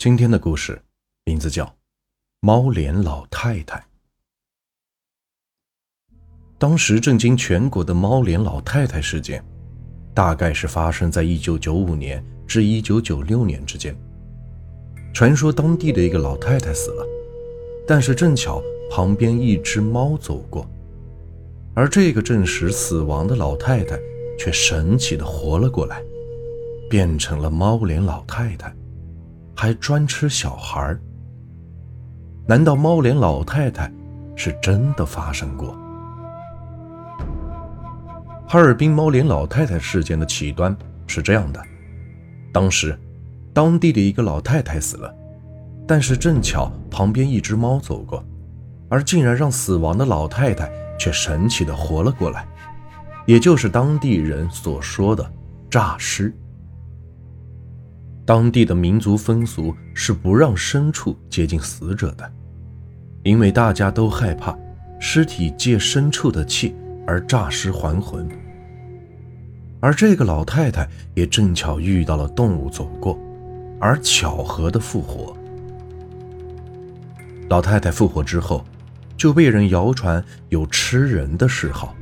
今天的故事名字叫《猫脸老太太》。当时震惊全国的猫脸老太太事件，大概是发生在一九九五年至一九九六年之间。传说当地的一个老太太死了，但是正巧旁边一只猫走过，而这个证实死亡的老太太却神奇的活了过来，变成了猫脸老太太。还专吃小孩难道猫脸老太太是真的发生过？哈尔滨猫脸老太太事件的起端是这样的：当时，当地的一个老太太死了，但是正巧旁边一只猫走过，而竟然让死亡的老太太却神奇的活了过来，也就是当地人所说的诈尸。当地的民族风俗是不让牲畜接近死者的，因为大家都害怕尸体借牲畜的气而诈尸还魂。而这个老太太也正巧遇到了动物走过，而巧合的复活。老太太复活之后，就被人谣传有吃人的嗜好。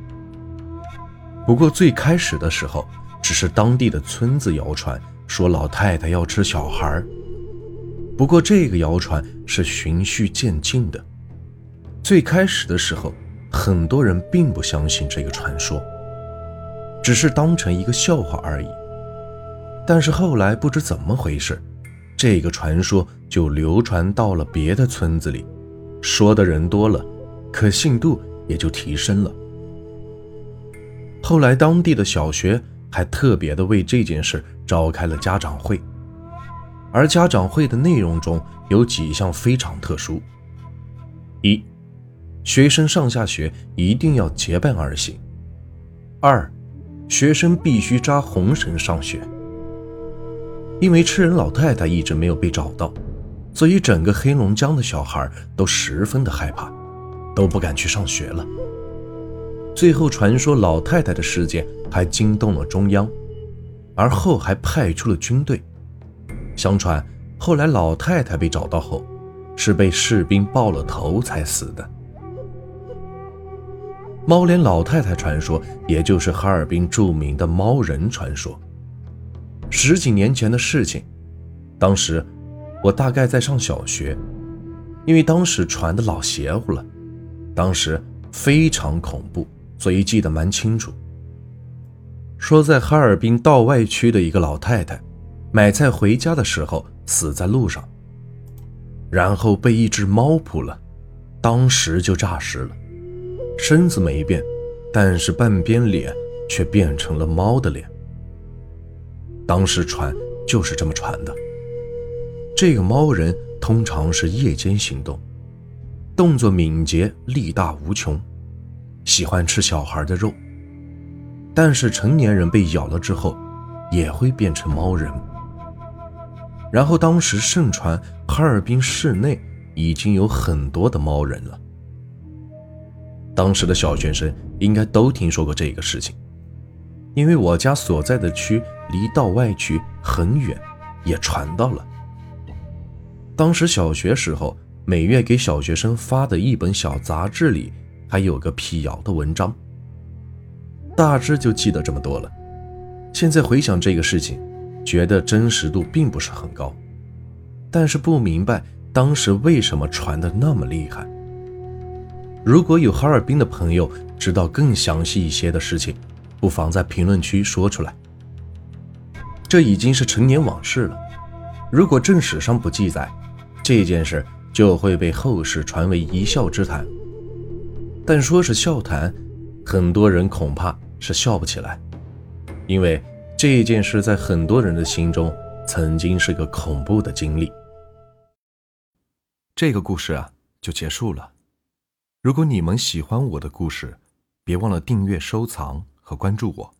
不过最开始的时候，只是当地的村子谣传。说老太太要吃小孩不过这个谣传是循序渐进的。最开始的时候，很多人并不相信这个传说，只是当成一个笑话而已。但是后来不知怎么回事，这个传说就流传到了别的村子里，说的人多了，可信度也就提升了。后来当地的小学。还特别的为这件事召开了家长会，而家长会的内容中有几项非常特殊：一，学生上下学一定要结伴而行；二，学生必须扎红绳上学。因为吃人老太太一直没有被找到，所以整个黑龙江的小孩都十分的害怕，都不敢去上学了。最后，传说老太太的事件还惊动了中央，而后还派出了军队。相传，后来老太太被找到后，是被士兵爆了头才死的。猫脸老太太传说，也就是哈尔滨著名的猫人传说。十几年前的事情，当时我大概在上小学，因为当时传的老邪乎了，当时非常恐怖。所以记得蛮清楚。说在哈尔滨道外区的一个老太太，买菜回家的时候死在路上，然后被一只猫扑了，当时就诈尸了，身子没变，但是半边脸却变成了猫的脸。当时传就是这么传的。这个猫人通常是夜间行动，动作敏捷，力大无穷。喜欢吃小孩的肉，但是成年人被咬了之后，也会变成猫人。然后当时盛传哈尔滨市内已经有很多的猫人了。当时的小学生应该都听说过这个事情，因为我家所在的区离道外区很远，也传到了。当时小学时候，每月给小学生发的一本小杂志里。还有个辟谣的文章，大致就记得这么多了。现在回想这个事情，觉得真实度并不是很高，但是不明白当时为什么传的那么厉害。如果有哈尔滨的朋友知道更详细一些的事情，不妨在评论区说出来。这已经是陈年往事了，如果正史上不记载，这件事就会被后世传为一笑之谈。但说是笑谈，很多人恐怕是笑不起来，因为这件事在很多人的心中曾经是个恐怖的经历。这个故事啊，就结束了。如果你们喜欢我的故事，别忘了订阅、收藏和关注我。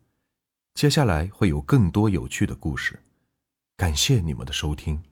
接下来会有更多有趣的故事，感谢你们的收听。